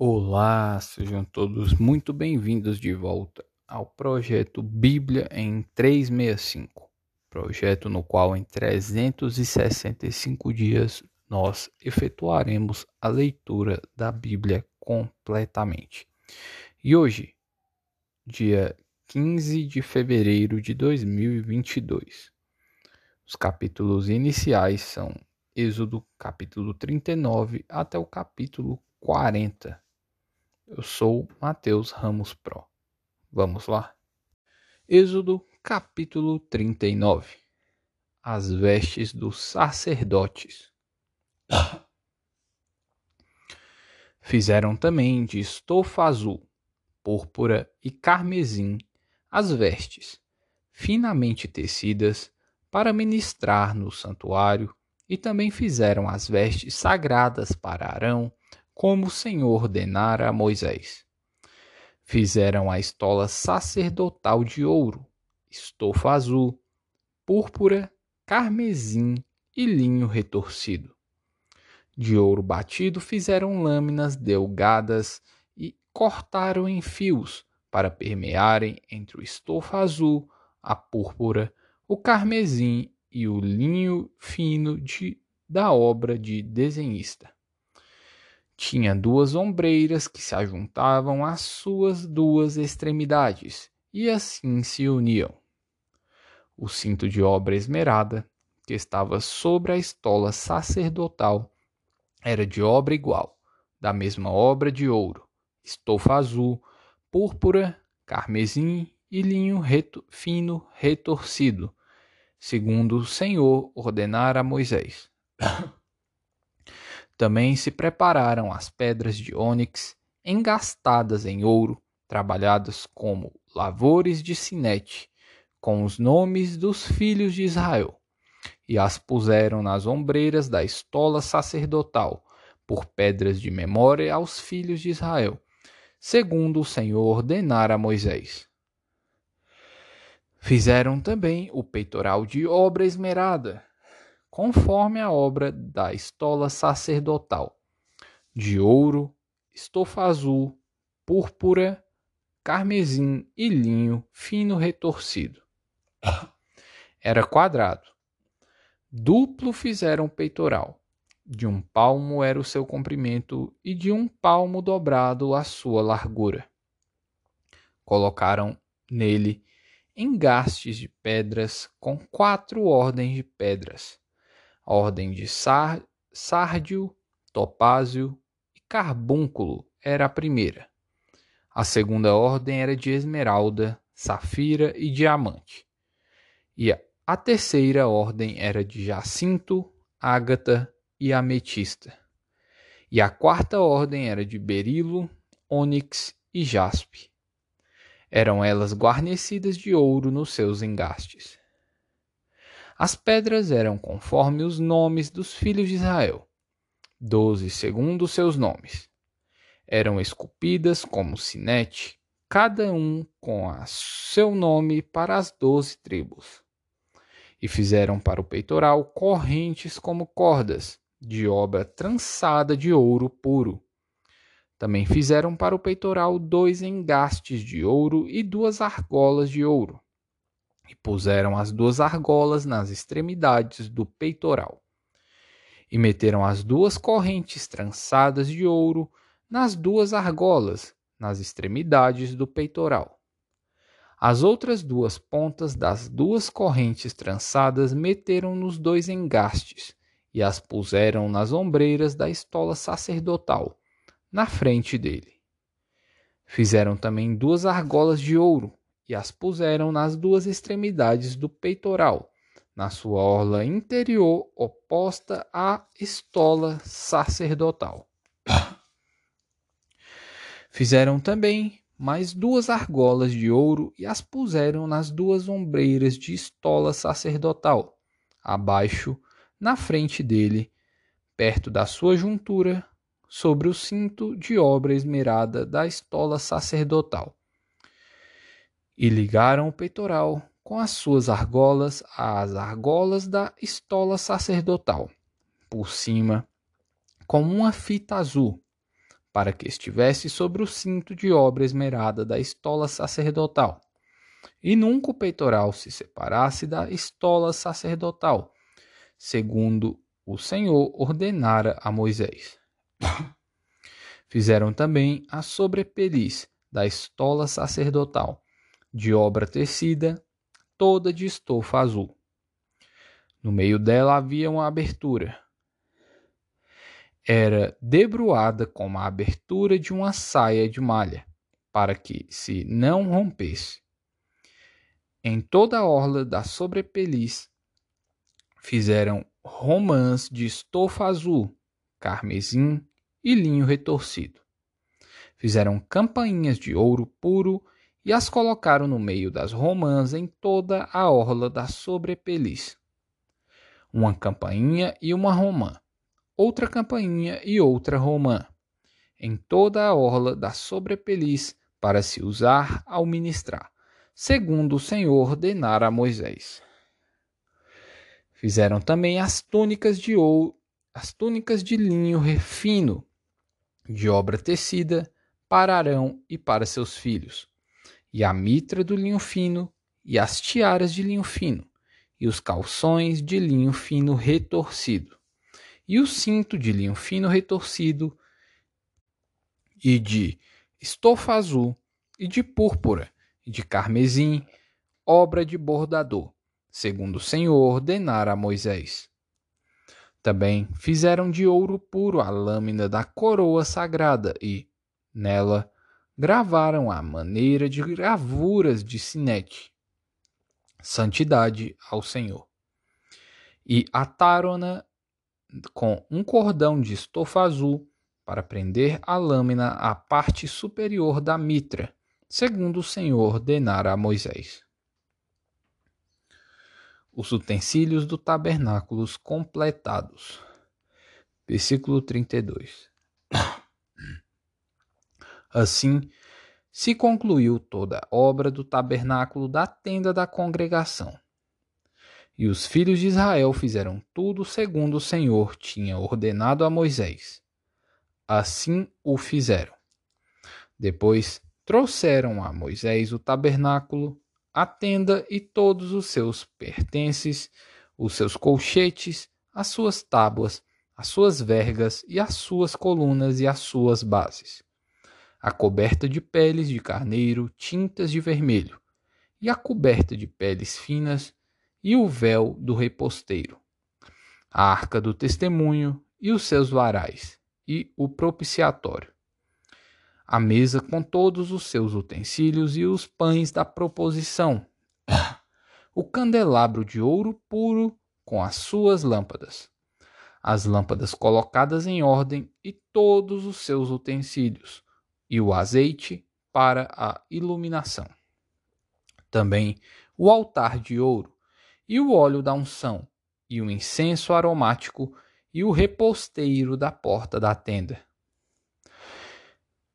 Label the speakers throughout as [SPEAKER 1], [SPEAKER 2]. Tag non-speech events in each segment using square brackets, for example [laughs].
[SPEAKER 1] Olá, sejam todos muito bem-vindos de volta ao projeto Bíblia em 365, projeto no qual em 365 dias nós efetuaremos a leitura da Bíblia completamente. E hoje, dia 15 de fevereiro de 2022, os capítulos iniciais são Êxodo capítulo 39 até o capítulo 40 eu sou Mateus Ramos Pro. Vamos lá? Êxodo capítulo 39 As vestes dos sacerdotes. Fizeram também de estofa azul, púrpura e carmesim as vestes, finamente tecidas, para ministrar no santuário, e também fizeram as vestes sagradas para Arão como o Senhor ordenara a Moisés. Fizeram a estola sacerdotal de ouro, estofa azul, púrpura, carmesim e linho retorcido. De ouro batido fizeram lâminas delgadas e cortaram em fios para permearem entre o estofa azul, a púrpura, o carmesim e o linho fino de, da obra de desenhista. Tinha duas ombreiras que se ajuntavam às suas duas extremidades e assim se uniam. O cinto de obra esmerada, que estava sobre a estola sacerdotal, era de obra igual, da mesma obra de ouro, estofa azul, púrpura, carmesim e linho reto, fino retorcido, segundo o Senhor ordenara a Moisés. [coughs] Também se prepararam as pedras de ônix, engastadas em ouro, trabalhadas como lavores de sinete, com os nomes dos filhos de Israel, e as puseram nas ombreiras da estola sacerdotal, por pedras de memória aos filhos de Israel, segundo o Senhor ordenara a Moisés. Fizeram também o peitoral de obra esmerada, conforme a obra da estola sacerdotal, de ouro, estofa azul, púrpura, carmesim e linho fino retorcido. Era quadrado. Duplo fizeram o peitoral. De um palmo era o seu comprimento e de um palmo dobrado a sua largura. Colocaram nele engastes de pedras com quatro ordens de pedras a ordem de sár, sárdio, topázio e carbúnculo era a primeira. A segunda ordem era de esmeralda, safira e diamante. E a terceira ordem era de jacinto, ágata e ametista. E a quarta ordem era de berilo, ônix e jaspe. Eram elas guarnecidas de ouro nos seus engastes. As pedras eram conforme os nomes dos filhos de Israel, doze segundo seus nomes. Eram esculpidas como sinete, cada um com seu nome para as doze tribos. E fizeram para o peitoral correntes como cordas, de obra trançada de ouro puro. Também fizeram para o peitoral dois engastes de ouro e duas argolas de ouro e puseram as duas argolas nas extremidades do peitoral. E meteram as duas correntes trançadas de ouro nas duas argolas, nas extremidades do peitoral. As outras duas pontas das duas correntes trançadas meteram nos dois engastes e as puseram nas ombreiras da estola sacerdotal, na frente dele. Fizeram também duas argolas de ouro e as puseram nas duas extremidades do peitoral, na sua orla interior oposta à estola sacerdotal. Fizeram também mais duas argolas de ouro e as puseram nas duas ombreiras de estola sacerdotal, abaixo, na frente dele, perto da sua juntura, sobre o cinto de obra esmerada da estola sacerdotal e ligaram o peitoral com as suas argolas às argolas da estola sacerdotal, por cima, com uma fita azul, para que estivesse sobre o cinto de obra esmerada da estola sacerdotal. E nunca o peitoral se separasse da estola sacerdotal, segundo o Senhor ordenara a Moisés. [coughs] Fizeram também a sobrepeliz da estola sacerdotal, de obra tecida, toda de estofa azul. No meio dela havia uma abertura. Era debruada como a abertura de uma saia de malha, para que se não rompesse. Em toda a orla da sobrepeliz fizeram romãs de estofa azul, carmesim e linho retorcido. Fizeram campainhas de ouro puro e as colocaram no meio das romãs em toda a orla da sobrepeliz. Uma campainha e uma romã, outra campainha e outra romã, em toda a orla da sobrepeliz para se usar ao ministrar, segundo o Senhor ordenara a Moisés. Fizeram também as túnicas de ouro, as túnicas de linho refino, de obra tecida, para Arão e para seus filhos, e a mitra do linho fino, e as tiaras de linho fino, e os calções de linho fino retorcido, e o cinto de linho fino retorcido, e de estofa azul, e de púrpura, e de carmesim, obra de bordador segundo o Senhor ordenara a Moisés. Também fizeram de ouro puro a lâmina da coroa sagrada e, nela, gravaram a maneira de gravuras de sinete. Santidade ao Senhor. E ataram-na com um cordão de estofa azul para prender a lâmina à parte superior da mitra, segundo o Senhor ordenara a Moisés os utensílios do tabernáculo completados. Versículo 32. Assim se concluiu toda a obra do tabernáculo da tenda da congregação. E os filhos de Israel fizeram tudo segundo o Senhor tinha ordenado a Moisés. Assim o fizeram. Depois trouxeram a Moisés o tabernáculo a tenda e todos os seus pertences, os seus colchetes, as suas tábuas, as suas vergas e as suas colunas e as suas bases, a coberta de peles de carneiro tintas de vermelho, e a coberta de peles finas, e o véu do reposteiro, a arca do testemunho e os seus varais, e o propiciatório a mesa com todos os seus utensílios e os pães da proposição, o candelabro de ouro puro com as suas lâmpadas, as lâmpadas colocadas em ordem e todos os seus utensílios, e o azeite para a iluminação. Também o altar de ouro, e o óleo da unção, e o incenso aromático, e o reposteiro da porta da tenda.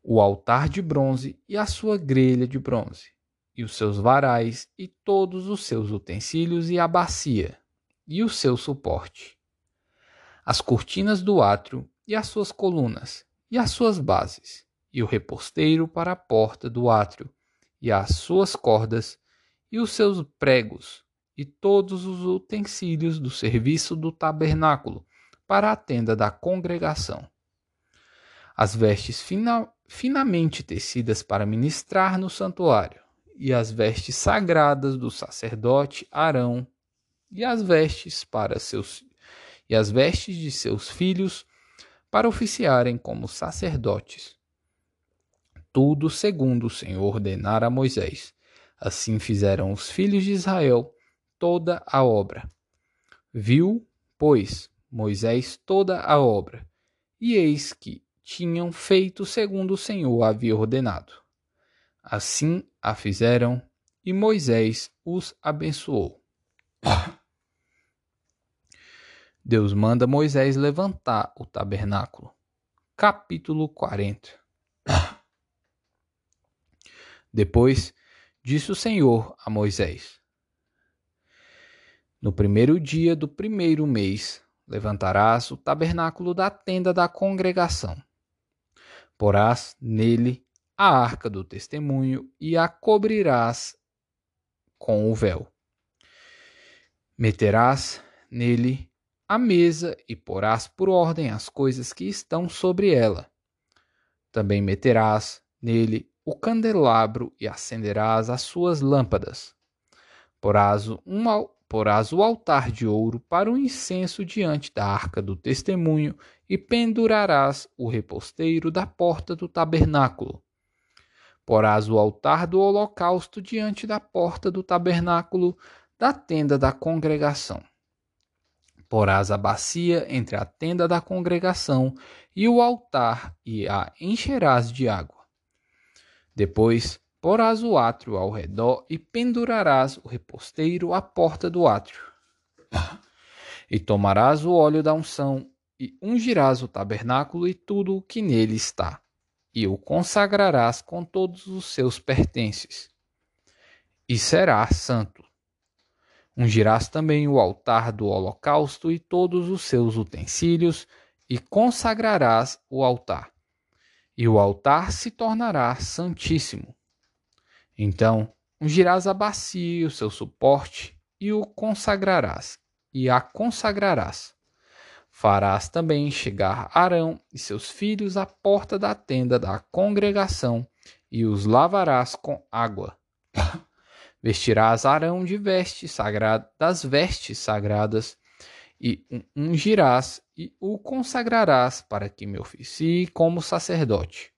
[SPEAKER 1] O altar de bronze e a sua grelha de bronze, e os seus varais, e todos os seus utensílios, e a bacia, e o seu suporte, as cortinas do átrio, e as suas colunas, e as suas bases, e o reposteiro para a porta do átrio, e as suas cordas, e os seus pregos, e todos os utensílios do serviço do tabernáculo, para a tenda da congregação. As vestes final finamente tecidas para ministrar no santuário, e as vestes sagradas do sacerdote Arão, e as vestes para seus e as vestes de seus filhos para oficiarem como sacerdotes. Tudo segundo o Senhor ordenara a Moisés. Assim fizeram os filhos de Israel toda a obra. Viu, pois, Moisés toda a obra, e eis que tinham feito segundo o Senhor havia ordenado. Assim a fizeram, e Moisés os abençoou. [coughs] Deus manda Moisés levantar o tabernáculo. Capítulo 40 [coughs] Depois disse o Senhor a Moisés: No primeiro dia do primeiro mês levantarás o tabernáculo da tenda da congregação Porás nele a arca do testemunho e a cobrirás com o véu. Meterás nele a mesa e porás por ordem as coisas que estão sobre ela. Também meterás nele o candelabro e acenderás as suas lâmpadas. Porás, porás o altar de ouro para o incenso diante da arca do testemunho e pendurarás o reposteiro da porta do tabernáculo. Porás o altar do holocausto diante da porta do tabernáculo da tenda da congregação. Porás a bacia entre a tenda da congregação e o altar e a encherás de água. Depois porás o átrio ao redor e pendurarás o reposteiro à porta do átrio. E tomarás o óleo da unção e ungirás o tabernáculo e tudo o que nele está, e o consagrarás com todos os seus pertences. E será santo. Ungirás também o altar do holocausto e todos os seus utensílios, e consagrarás o altar. E o altar se tornará santíssimo. Então ungirás a bacia o seu suporte, e o consagrarás, e a consagrarás. Farás também chegar Arão e seus filhos à porta da tenda da congregação, e os lavarás com água. [laughs] Vestirás Arão de vestes sagradas, das vestes sagradas, e ungirás e o consagrarás para que me oficie como sacerdote.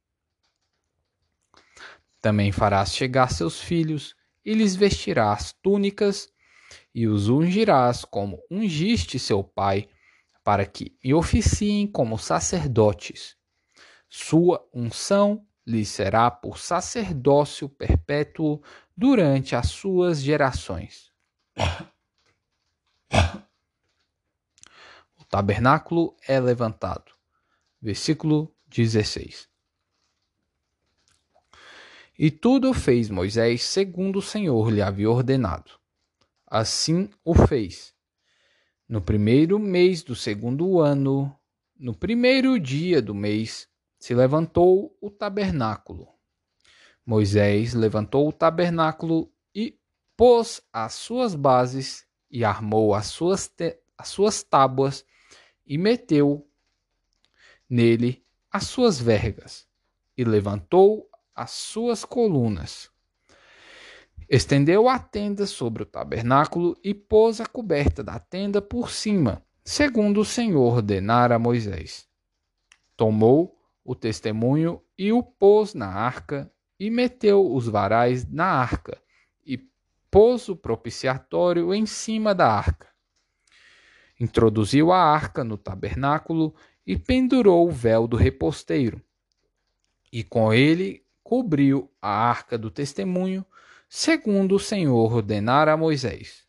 [SPEAKER 1] Também farás chegar seus filhos, e lhes vestirás túnicas, e os ungirás como ungiste seu pai, para que me oficiem como sacerdotes. Sua unção lhe será por sacerdócio perpétuo durante as suas gerações. O tabernáculo é levantado. Versículo 16. E tudo fez Moisés segundo o Senhor lhe havia ordenado. Assim o fez. No primeiro mês do segundo ano, no primeiro dia do mês, se levantou o tabernáculo Moisés levantou o tabernáculo e pôs as suas bases e armou as suas, as suas tábuas e meteu nele as suas vergas e levantou as suas colunas. Estendeu a tenda sobre o tabernáculo e pôs a coberta da tenda por cima, segundo o Senhor ordenara a Moisés. Tomou o testemunho e o pôs na arca e meteu os varais na arca, e pôs o propiciatório em cima da arca. Introduziu a arca no tabernáculo e pendurou o véu do reposteiro. E com ele cobriu a arca do testemunho, segundo o Senhor ordenara a Moisés.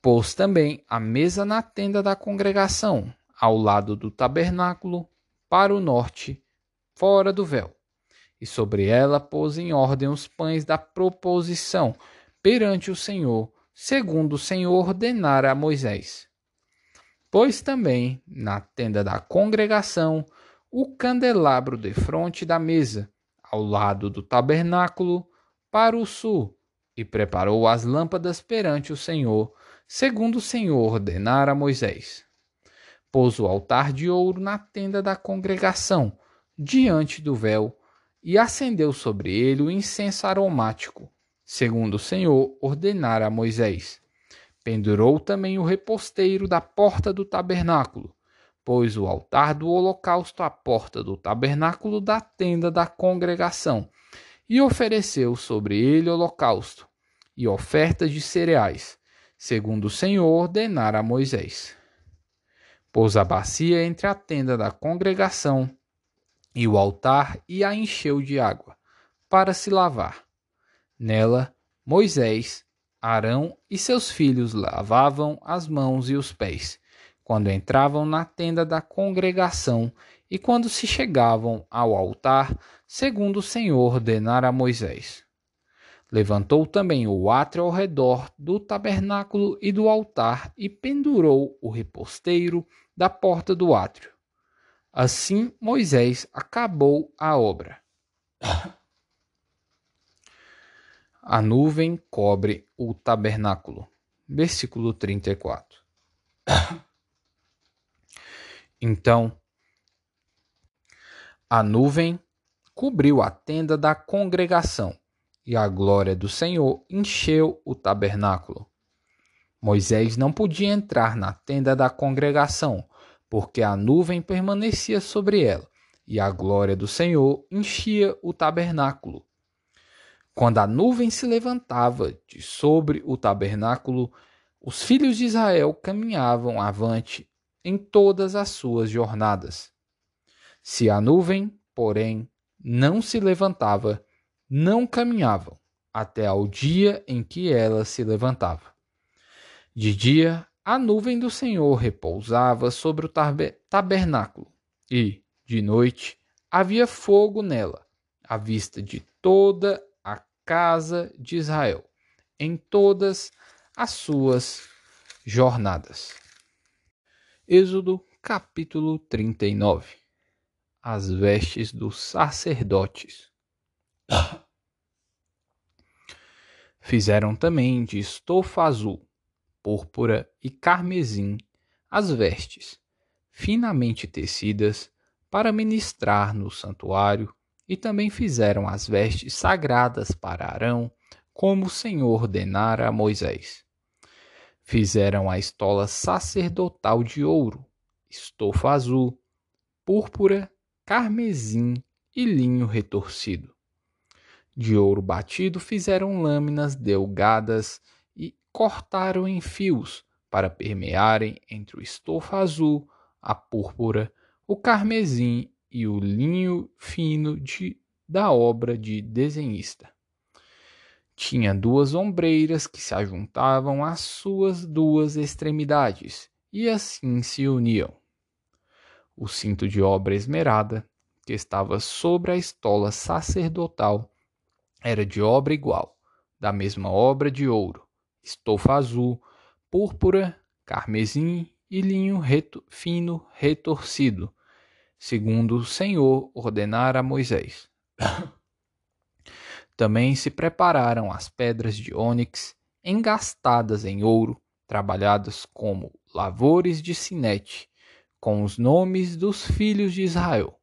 [SPEAKER 1] Pôs também a mesa na tenda da congregação, ao lado do tabernáculo, para o norte, fora do véu e sobre ela pôs em ordem os pães da proposição perante o Senhor, segundo o Senhor ordenara a Moisés. Pôs também na tenda da congregação o candelabro de frente da mesa, ao lado do tabernáculo, para o sul, e preparou as lâmpadas perante o Senhor, segundo o Senhor ordenara a Moisés. Pôs o altar de ouro na tenda da congregação, diante do véu, e acendeu sobre ele o incenso aromático, segundo o Senhor ordenara a Moisés. Pendurou também o reposteiro da porta do tabernáculo, pôs o altar do holocausto à porta do tabernáculo da tenda da congregação, e ofereceu sobre ele holocausto e ofertas de cereais, segundo o Senhor ordenara a Moisés. Pôs a bacia entre a tenda da congregação e o altar e a encheu de água, para se lavar. Nela, Moisés, Arão e seus filhos lavavam as mãos e os pés, quando entravam na tenda da congregação e quando se chegavam ao altar, segundo o Senhor ordenara a Moisés. Levantou também o átrio ao redor do tabernáculo e do altar e pendurou o reposteiro da porta do átrio Assim Moisés acabou a obra. [coughs] A nuvem cobre o tabernáculo. Versículo 34. [coughs] Então, a nuvem cobriu a tenda da congregação, e a glória do Senhor encheu o tabernáculo. Moisés não podia entrar na tenda da congregação, porque a nuvem permanecia sobre ela, e a glória do Senhor enchia o tabernáculo. Quando a nuvem se levantava de sobre o tabernáculo, os filhos de Israel caminhavam avante em todas as suas jornadas. Se a nuvem, porém, não se levantava, não caminhavam até ao dia em que ela se levantava. De dia a nuvem do Senhor repousava sobre o tabernáculo, e, de noite, havia fogo nela, à vista de toda casa de Israel, em todas as suas jornadas. Êxodo capítulo 39 As vestes dos sacerdotes. [coughs] Fizeram também de estofa azul púrpura e carmesim as vestes, finamente tecidas, para ministrar no santuário, e também fizeram as vestes sagradas para Arão, como o Senhor ordenara a Moisés. Fizeram a estola sacerdotal de ouro, estofa azul, púrpura, carmesim e linho retorcido. De ouro batido fizeram lâminas delgadas cortaram em fios para permearem entre o estofa azul, a púrpura, o carmesim e o linho fino de, da obra de desenhista. Tinha duas ombreiras que se ajuntavam às suas duas extremidades e assim se uniam. O cinto de obra esmerada, que estava sobre a estola sacerdotal, era de obra igual, da mesma obra de ouro, estofa azul, púrpura, carmesim e linho reto, fino retorcido, segundo o Senhor ordenara a Moisés. Também se prepararam as pedras de ônix engastadas em ouro, trabalhadas como lavores de sinete, com os nomes dos filhos de Israel,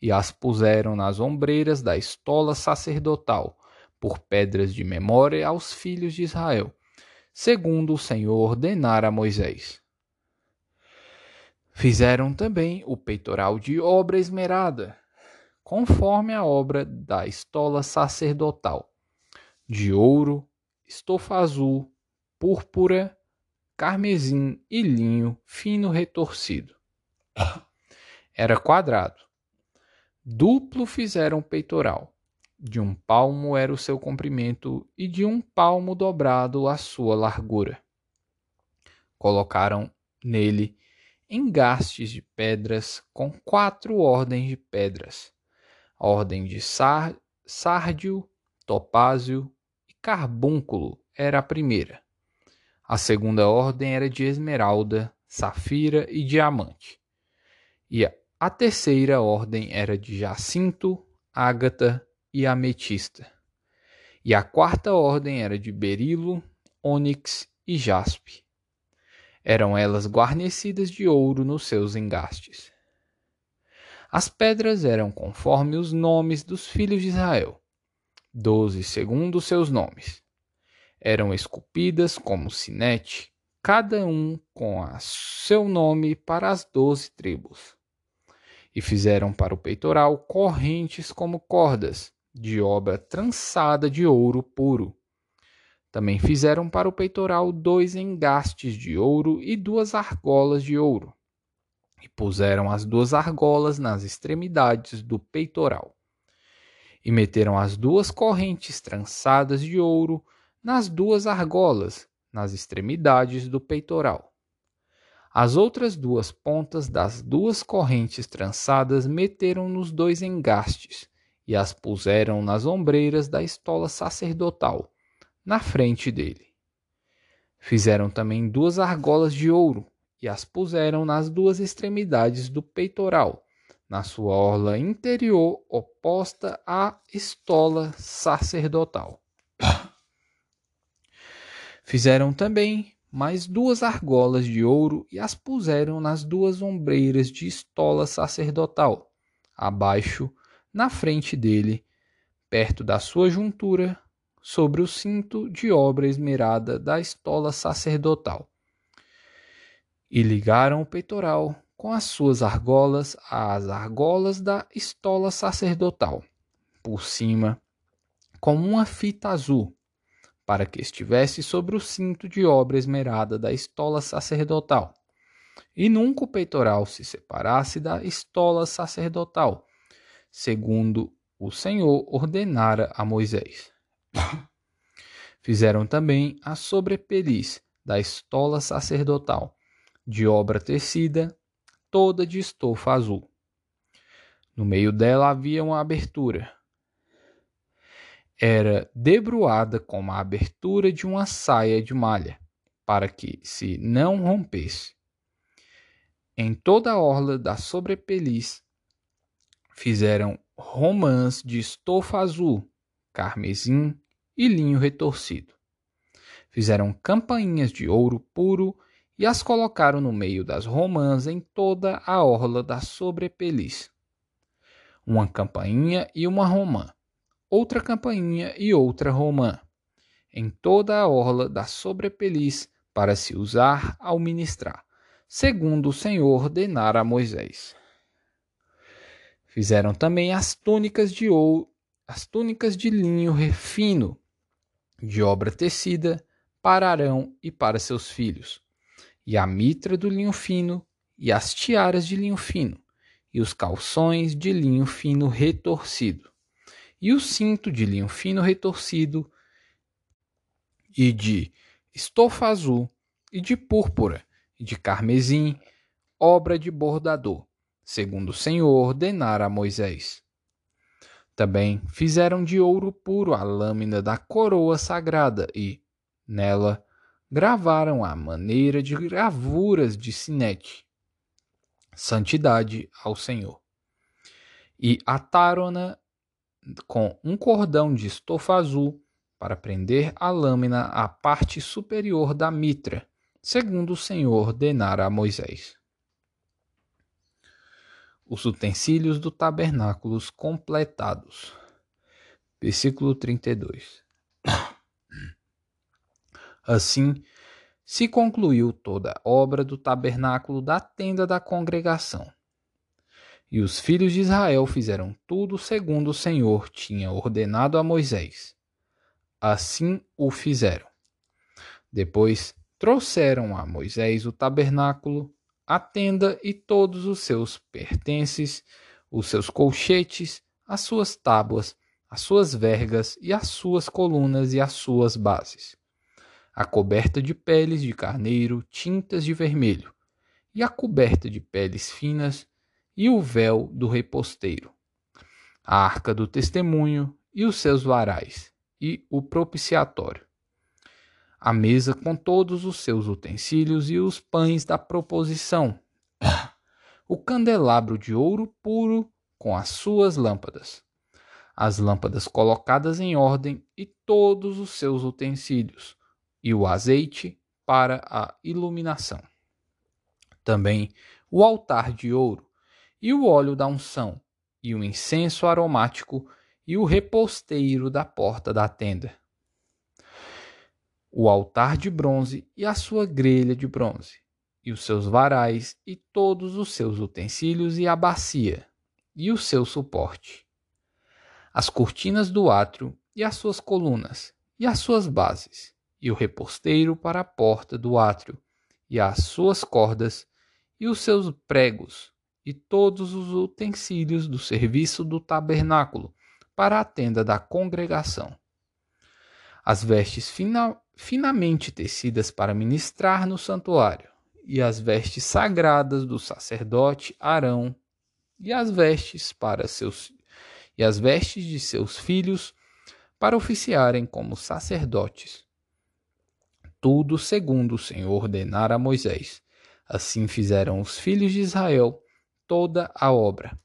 [SPEAKER 1] e as puseram nas ombreiras da estola sacerdotal, por pedras de memória aos filhos de Israel, segundo o Senhor ordenara a Moisés. Fizeram também o peitoral de obra esmerada, conforme a obra da estola sacerdotal, de ouro, estofa azul, púrpura, carmesim e linho fino retorcido. Era quadrado. Duplo fizeram o peitoral de um palmo era o seu comprimento e de um palmo dobrado a sua largura. Colocaram nele engastes de pedras com quatro ordens de pedras: a ordem de sár, sárdio, topázio e carbúnculo era a primeira. A segunda ordem era de esmeralda, safira e diamante. E a terceira ordem era de jacinto, ágata e ametista. E a quarta ordem era de berilo, ônix e jaspe. Eram elas guarnecidas de ouro nos seus engastes. As pedras eram conforme os nomes dos filhos de Israel, doze segundo seus nomes. Eram esculpidas como sinete, cada um com a seu nome para as doze tribos. E fizeram para o peitoral correntes como cordas, de obra trançada de ouro puro. Também fizeram para o peitoral dois engastes de ouro e duas argolas de ouro, e puseram as duas argolas nas extremidades do peitoral. E meteram as duas correntes trançadas de ouro nas duas argolas, nas extremidades do peitoral. As outras duas pontas das duas correntes trançadas meteram nos dois engastes, e as puseram nas ombreiras da estola sacerdotal, na frente dele. Fizeram também duas argolas de ouro e as puseram nas duas extremidades do peitoral, na sua orla interior oposta à estola sacerdotal. Fizeram também mais duas argolas de ouro e as puseram nas duas ombreiras de estola sacerdotal, abaixo, na frente dele, perto da sua juntura, sobre o cinto de obra esmerada da estola sacerdotal. E ligaram o peitoral com as suas argolas às argolas da estola sacerdotal, por cima, como uma fita azul, para que estivesse sobre o cinto de obra esmerada da estola sacerdotal. E nunca o peitoral se separasse da estola sacerdotal, segundo o Senhor ordenara a Moisés. Fizeram também a sobrepeliz da estola sacerdotal, de obra tecida, toda de estofa azul. No meio dela havia uma abertura, era debruada como a abertura de uma saia de malha, para que se não rompesse. Em toda a orla da sobrepeliz fizeram romãs de estofa azul, carmesim e linho retorcido. Fizeram campainhas de ouro puro e as colocaram no meio das romãs em toda a orla da sobrepeliz. Uma campainha e uma romã outra campainha e outra romã, em toda a orla da sobrepeliz, para se usar ao ministrar, segundo o Senhor ordenara a Moisés. Fizeram também as túnicas de ouro, as túnicas de linho refino, de obra tecida, para Arão e para seus filhos, e a mitra do linho fino, e as tiaras de linho fino, e os calções de linho fino retorcido e o cinto de linho fino retorcido, e de estofa azul, e de púrpura, e de carmesim, obra de bordador, segundo o Senhor ordenara a Moisés. Também fizeram de ouro puro a lâmina da coroa sagrada e, nela, gravaram a maneira de gravuras de sinete, santidade ao Senhor. E ataram-na com um cordão de estofa azul para prender a lâmina à parte superior da mitra, segundo o Senhor ordenara a Moisés. Os utensílios do tabernáculo completados. Versículo 32. Assim, se concluiu toda a obra do tabernáculo da tenda da congregação e os filhos de Israel fizeram tudo segundo o Senhor tinha ordenado a Moisés. Assim o fizeram. Depois trouxeram a Moisés o tabernáculo, a tenda e todos os seus pertences, os seus colchetes, as suas tábuas, as suas vergas e as suas colunas e as suas bases. A coberta de peles de carneiro tintas de vermelho, e a coberta de peles finas e o véu do reposteiro, a arca do testemunho e os seus varais, e o propiciatório, a mesa com todos os seus utensílios e os pães da proposição, o candelabro de ouro puro com as suas lâmpadas, as lâmpadas colocadas em ordem e todos os seus utensílios, e o azeite para a iluminação. Também o altar de ouro, e o óleo da unção, e o incenso aromático, e o reposteiro da porta da tenda. O altar de bronze e a sua grelha de bronze, e os seus varais, e todos os seus utensílios, e a bacia, e o seu suporte. As cortinas do átrio, e as suas colunas, e as suas bases, e o reposteiro para a porta do átrio, e as suas cordas, e os seus pregos, e todos os utensílios do serviço do tabernáculo para a tenda da congregação. As vestes fina, finamente tecidas para ministrar no santuário, e as vestes sagradas do sacerdote Arão, e as vestes para seus e as vestes de seus filhos para oficiarem como sacerdotes. Tudo segundo o Senhor ordenara a Moisés. Assim fizeram os filhos de Israel toda a obra,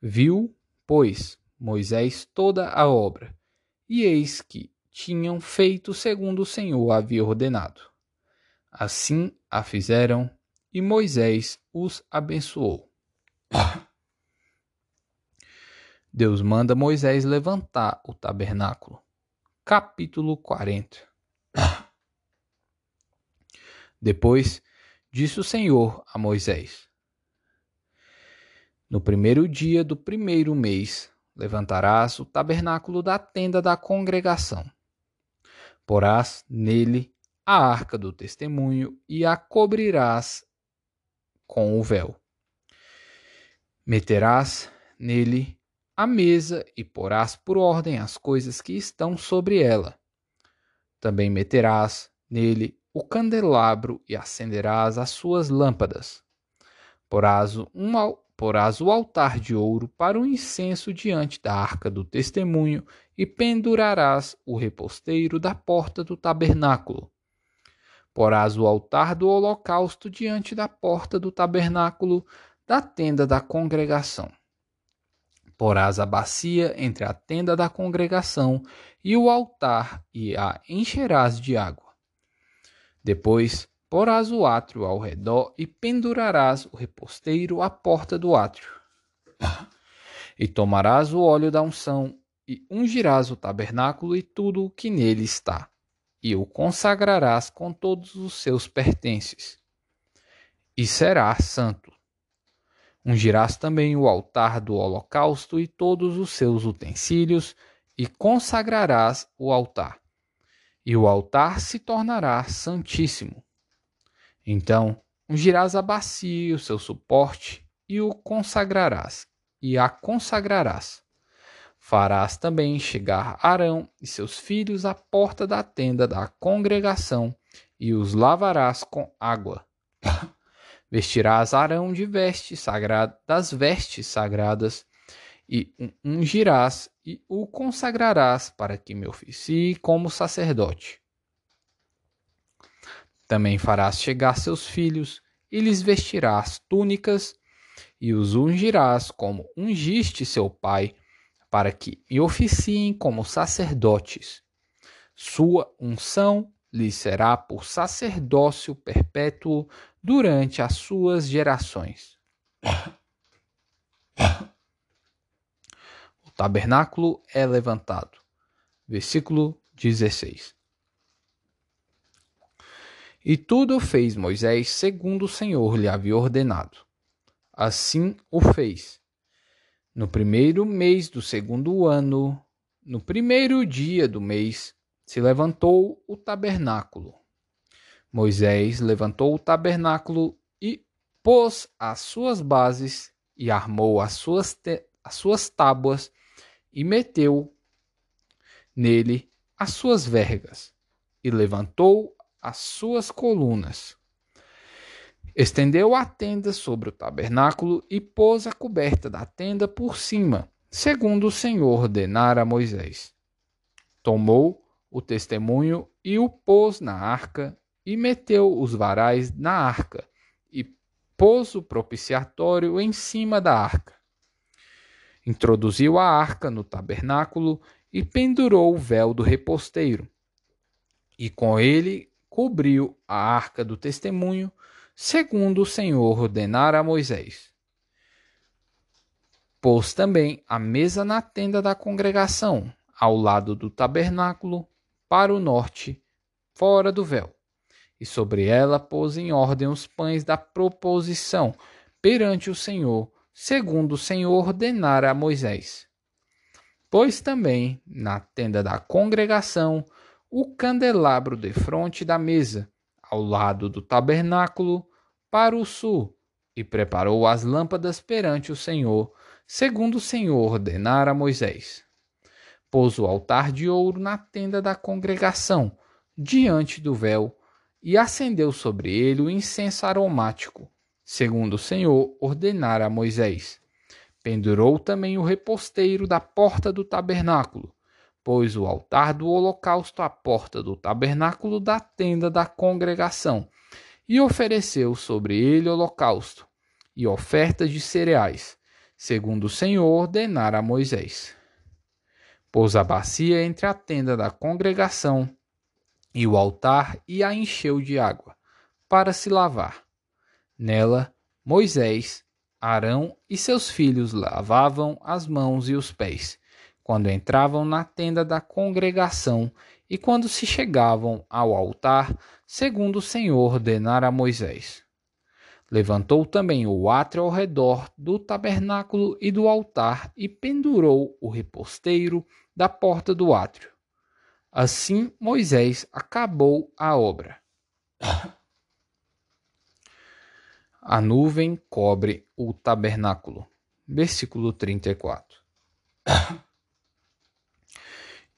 [SPEAKER 1] Viu, pois, Moisés toda a obra, e eis que tinham feito segundo o Senhor havia ordenado. Assim a fizeram, e Moisés os abençoou. [coughs] Deus manda Moisés levantar o tabernáculo. Capítulo 40 [coughs] Depois disse o Senhor a Moisés: No primeiro dia do primeiro mês levantarás o tabernáculo da tenda da congregação. Porás nele a arca do testemunho e a cobrirás com o véu. Meterás nele a mesa e porás por ordem as coisas que estão sobre ela. Também meterás nele o candelabro e acenderás as suas lâmpadas. Porás um porás o altar de ouro para o incenso diante da arca do testemunho e pendurarás o reposteiro da porta do tabernáculo. Porás o altar do holocausto diante da porta do tabernáculo da tenda da congregação. Porás a bacia entre a tenda da congregação e o altar e a encherás de água. Depois Porás o átrio ao redor e pendurarás o reposteiro à porta do átrio. E tomarás o óleo da unção e ungirás o tabernáculo e tudo o que nele está, e o consagrarás com todos os seus pertences. E será santo. Ungirás também o altar do holocausto e todos os seus utensílios, e consagrarás o altar. E o altar se tornará santíssimo então, ungirás a bacia e o seu suporte, e o consagrarás, e a consagrarás. Farás também chegar Arão e seus filhos à porta da tenda da congregação, e os lavarás com água. [coughs] Vestirás Arão de das vestes sagradas, e ungirás e o consagrarás para que me oficie como sacerdote. Também farás chegar seus filhos, e lhes vestirás túnicas, e os ungirás como ungiste seu pai, para que me oficiem como sacerdotes. Sua unção lhes será por sacerdócio perpétuo durante as suas gerações. O tabernáculo é levantado. Versículo 16. E tudo fez Moisés segundo o Senhor lhe havia ordenado. Assim o fez. No primeiro mês do segundo ano, no primeiro dia do mês, se levantou o tabernáculo. Moisés levantou o tabernáculo e pôs as suas bases e armou as suas, as suas tábuas e meteu nele as suas vergas e levantou as suas colunas. Estendeu a tenda sobre o tabernáculo e pôs a coberta da tenda por cima, segundo o Senhor ordenara a Moisés. Tomou o testemunho e o pôs na arca, e meteu os varais na arca, e pôs o propiciatório em cima da arca. Introduziu a arca no tabernáculo e pendurou o véu do reposteiro. E com ele cobriu a arca do testemunho, segundo o Senhor ordenara a Moisés. Pôs também a mesa na tenda da congregação, ao lado do tabernáculo, para o norte, fora do véu. E sobre ela pôs em ordem os pães da proposição perante o Senhor, segundo o Senhor ordenara a Moisés. Pôs também na tenda da congregação o candelabro de frente da mesa, ao lado do tabernáculo, para o sul, e preparou as lâmpadas perante o Senhor, segundo o Senhor ordenara a Moisés. Pôs o altar de ouro na tenda da congregação, diante do véu, e acendeu sobre ele o incenso aromático, segundo o Senhor ordenara a Moisés. Pendurou também o reposteiro da porta do tabernáculo, pôs o altar do holocausto à porta do tabernáculo da tenda da congregação, e ofereceu sobre ele holocausto e ofertas de cereais, segundo o Senhor ordenara a Moisés. Pôs a bacia entre a tenda da congregação e o altar e a encheu de água, para se lavar. Nela, Moisés, Arão e seus filhos lavavam as mãos e os pés, quando entravam na tenda da congregação e quando se chegavam ao altar, segundo o Senhor ordenara a Moisés. Levantou também o átrio ao redor do tabernáculo e do altar e pendurou o reposteiro da porta do átrio. Assim Moisés acabou a obra. A nuvem cobre o tabernáculo. Versículo 34.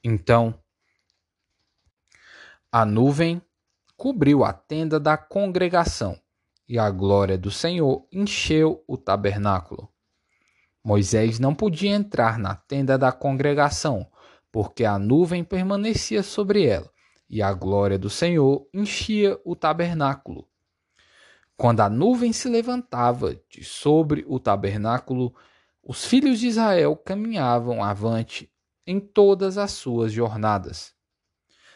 [SPEAKER 1] Então, a nuvem cobriu a tenda da congregação, e a glória do Senhor encheu o tabernáculo. Moisés não podia entrar na tenda da congregação, porque a nuvem permanecia sobre ela, e a glória do Senhor enchia o tabernáculo. Quando a nuvem se levantava de sobre o tabernáculo, os filhos de Israel caminhavam avante em todas as suas jornadas.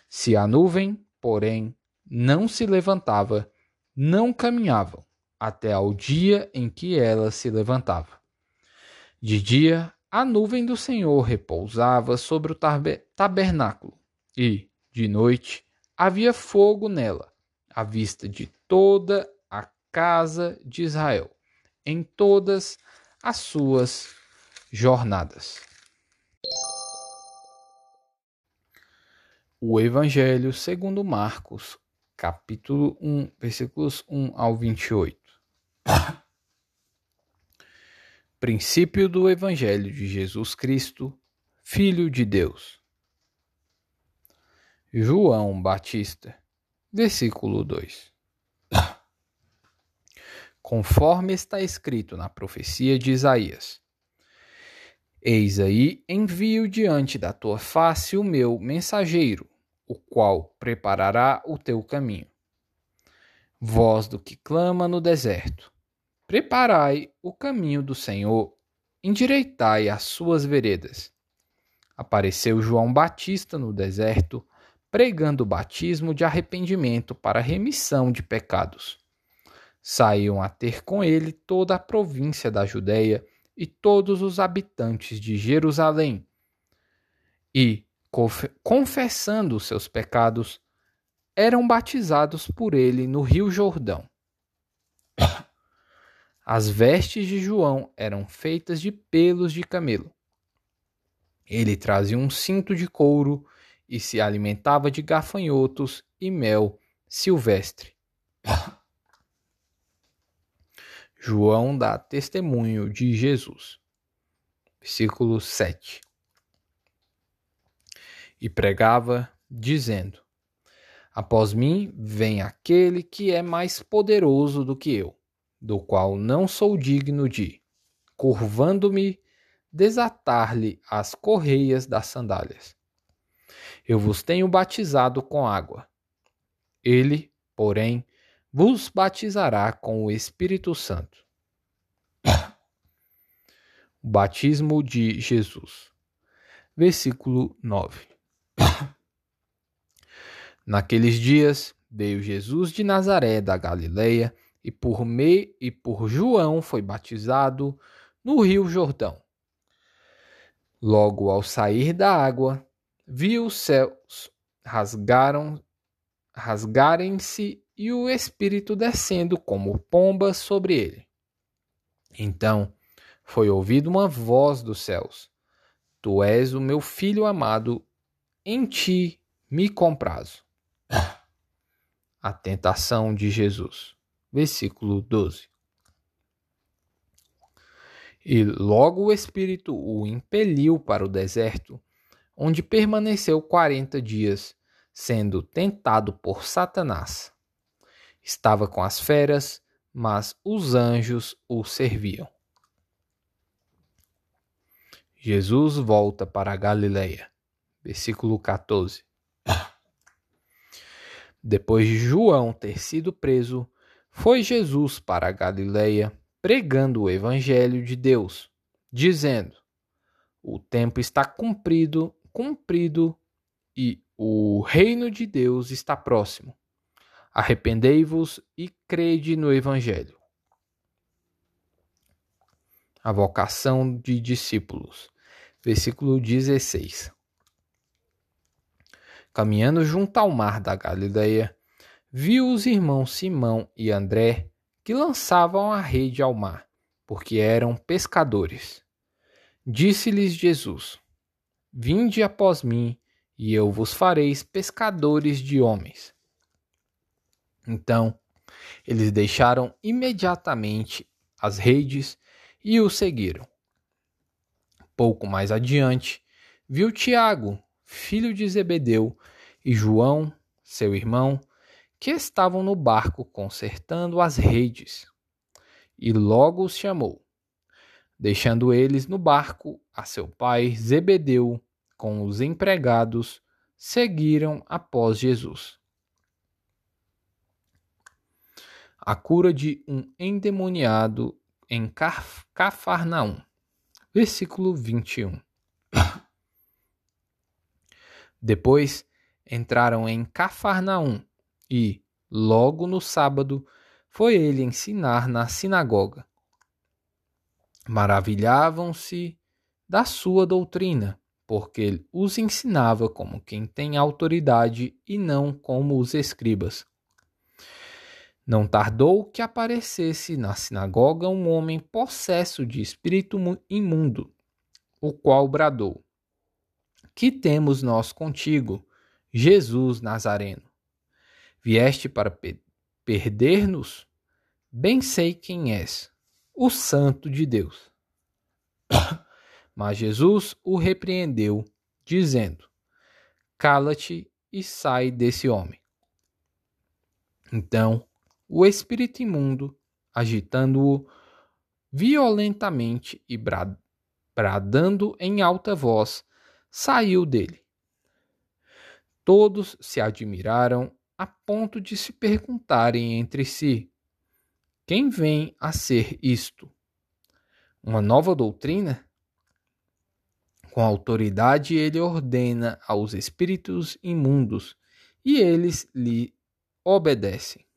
[SPEAKER 1] Se a nuvem, porém, não se levantava, não caminhavam até ao dia em que ela se levantava. De dia, a nuvem do Senhor repousava sobre o tabernáculo, e, de noite, havia fogo nela, à vista de toda a casa de Israel, em todas as suas jornadas. O Evangelho segundo Marcos, capítulo 1, versículos 1 ao 28. [coughs] Princípio do Evangelho de Jesus Cristo, Filho de Deus. João Batista, versículo 2. [coughs] Conforme está escrito na profecia de Isaías: Eis aí envio diante da tua face o meu mensageiro, o qual preparará o teu caminho. Voz do que clama no deserto Preparai o caminho do Senhor, endireitai as suas veredas. Apareceu João Batista no deserto, pregando o batismo de arrependimento para remissão de pecados. Saíam a ter com ele toda a província da Judéia e todos os habitantes de Jerusalém. E, confessando os seus pecados, eram batizados por ele no Rio Jordão. As vestes de João eram feitas de pelos de camelo. Ele trazia um cinto de couro e se alimentava de gafanhotos e mel silvestre. João dá testemunho de Jesus. Versículo 7. E pregava, dizendo: Após mim vem aquele que é mais poderoso do que eu do qual não sou digno de, curvando-me, desatar-lhe as correias das sandálias. Eu vos tenho batizado com água. Ele, porém, vos batizará com o Espírito Santo. O batismo de Jesus. Versículo 9. [coughs] Naqueles dias veio Jesus de Nazaré da Galileia e por me e por João foi batizado no Rio Jordão. Logo ao sair da água, viu os céus rasgaram rasgarem-se e o Espírito descendo como pomba sobre ele. Então foi ouvida uma voz dos céus: Tu és o meu filho amado, em ti me comprazo. A tentação de Jesus versículo 12. E logo o Espírito o impeliu para o deserto, onde permaneceu quarenta dias, sendo tentado por Satanás. Estava com as feras, mas os anjos o serviam. Jesus volta para a Galileia. Versículo 14. Depois de João ter sido preso, foi Jesus para a Galiléia, pregando o evangelho de Deus, dizendo: O tempo está cumprido, cumprido, e o reino de Deus está próximo. Arrependei-vos e crede no Evangelho. A vocação de discípulos. Versículo 16. Caminhando junto ao mar da Galileia, viu os irmãos Simão e André que lançavam a rede ao mar, porque eram pescadores. Disse-lhes Jesus: Vinde após mim, e eu vos fareis pescadores de homens. Então, eles deixaram imediatamente as redes e o seguiram. Pouco mais adiante, viu Tiago, filho de Zebedeu, e João, seu irmão, que estavam no barco consertando as redes, e logo os chamou. Deixando eles no barco, a seu pai Zebedeu, com os empregados, seguiram após Jesus. A cura de um endemoniado em Cafarnaum. Versículo 21. Depois entraram em Cafarnaum e, logo no sábado, foi ele ensinar na sinagoga. Maravilhavam-se da sua doutrina, porque os ensinava como quem tem autoridade e não como os escribas. Não tardou que aparecesse na sinagoga um homem possesso de espírito imundo, o qual bradou: Que temos nós contigo, Jesus Nazareno? Vieste para pe perder-nos? Bem sei quem és, o Santo de Deus. [coughs] Mas Jesus o repreendeu, dizendo: Cala-te e sai desse homem. Então, o espírito imundo, agitando-o violentamente e bradando em alta voz, saiu dele. Todos se admiraram a ponto de se perguntarem entre si: quem vem a ser isto? Uma nova doutrina? Com autoridade ele ordena aos espíritos imundos e eles lhe obedecem.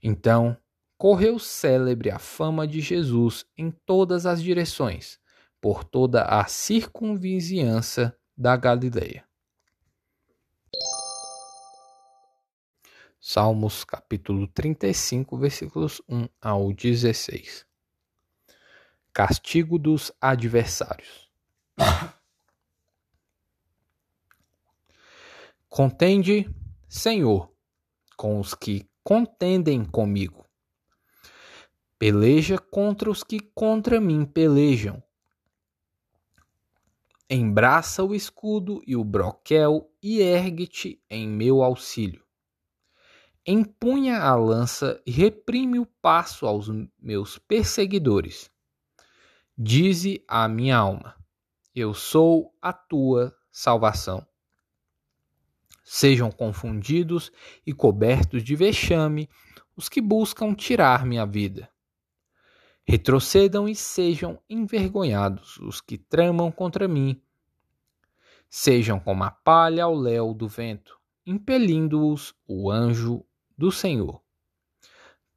[SPEAKER 1] Então correu célebre a fama de Jesus em todas as direções, por toda a circunvizinhança da Galileia. Salmos capítulo 35, versículos 1 ao 16. Castigo dos adversários. [coughs] Contende, Senhor, com os que contendem comigo. Peleja contra os que contra mim pelejam. Embraça o escudo e o broquel e ergue-te em meu auxílio empunha a lança e reprime o passo aos meus perseguidores. Dize a minha alma: Eu sou a tua salvação. Sejam confundidos e cobertos de vexame os que buscam tirar minha vida. Retrocedam e sejam envergonhados os que tramam contra mim. Sejam como a palha ao léu do vento, impelindo-os o anjo do Senhor.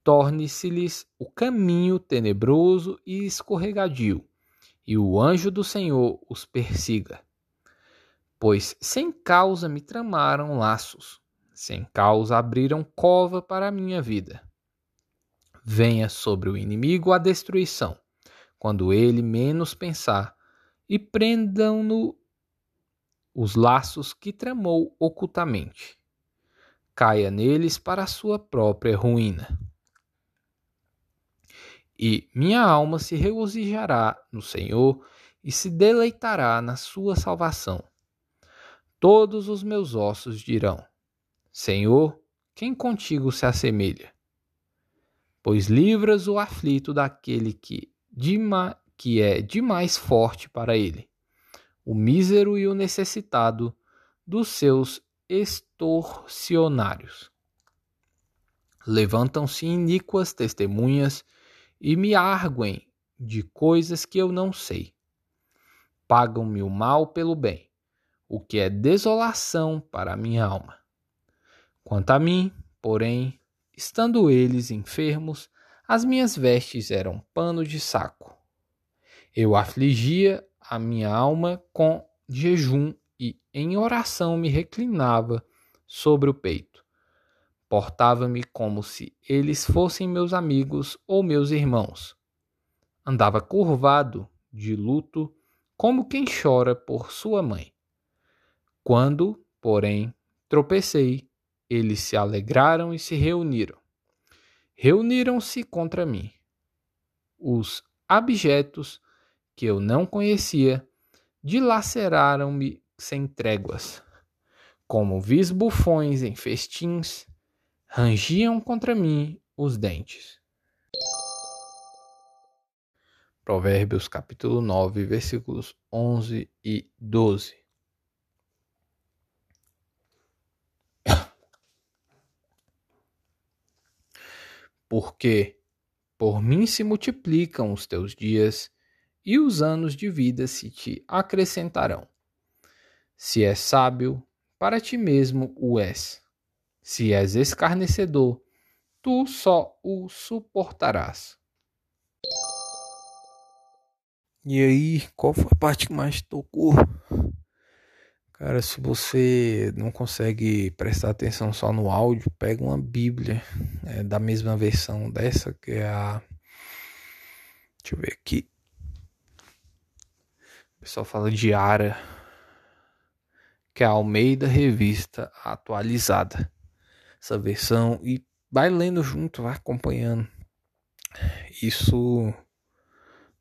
[SPEAKER 1] Torne-se-lhes o caminho tenebroso e escorregadio, e o anjo do Senhor os persiga. Pois sem causa me tramaram laços, sem causa abriram cova para a minha vida. Venha sobre o inimigo a destruição, quando ele menos pensar, e prendam-no os laços que tramou ocultamente caia neles para a sua própria ruína. E minha alma se regozijará no Senhor e se deleitará na sua salvação. Todos os meus ossos dirão: Senhor, quem contigo se assemelha? Pois livras o aflito daquele que, que é demais forte para ele, o mísero e o necessitado dos seus extorsionários. Levantam-se iníquas testemunhas e me arguem de coisas que eu não sei. Pagam-me o mal pelo bem, o que é desolação para a minha alma. Quanto a mim, porém, estando eles enfermos, as minhas vestes eram pano de saco. Eu afligia a minha alma com jejum e em oração me reclinava sobre o peito. Portava-me como se eles fossem meus amigos ou meus irmãos. Andava curvado, de luto, como quem chora por sua mãe. Quando, porém, tropecei, eles se alegraram e se reuniram. Reuniram-se contra mim. Os abjetos que eu não conhecia dilaceraram-me sem tréguas. Como vis bufões em festins, rangiam contra mim os dentes. Provérbios capítulo 9, versículos 11 e 12. Porque por mim se multiplicam os teus dias e os anos de vida se te acrescentarão. Se és sábio, para ti mesmo o és. Se és escarnecedor, tu só o suportarás.
[SPEAKER 2] E aí, qual foi a parte que mais tocou? Cara, se você não consegue prestar atenção só no áudio, pega uma Bíblia é, da mesma versão dessa, que é a. Deixa eu ver aqui. O pessoal fala de Ara, que é a Almeida Revista Atualizada. Essa versão, e vai lendo junto, vai acompanhando. Isso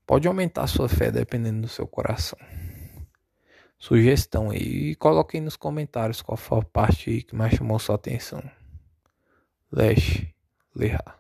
[SPEAKER 2] pode aumentar a sua fé dependendo do seu coração sugestão aí. E coloque aí nos comentários qual foi a parte que mais chamou sua atenção. Leste, Lerra.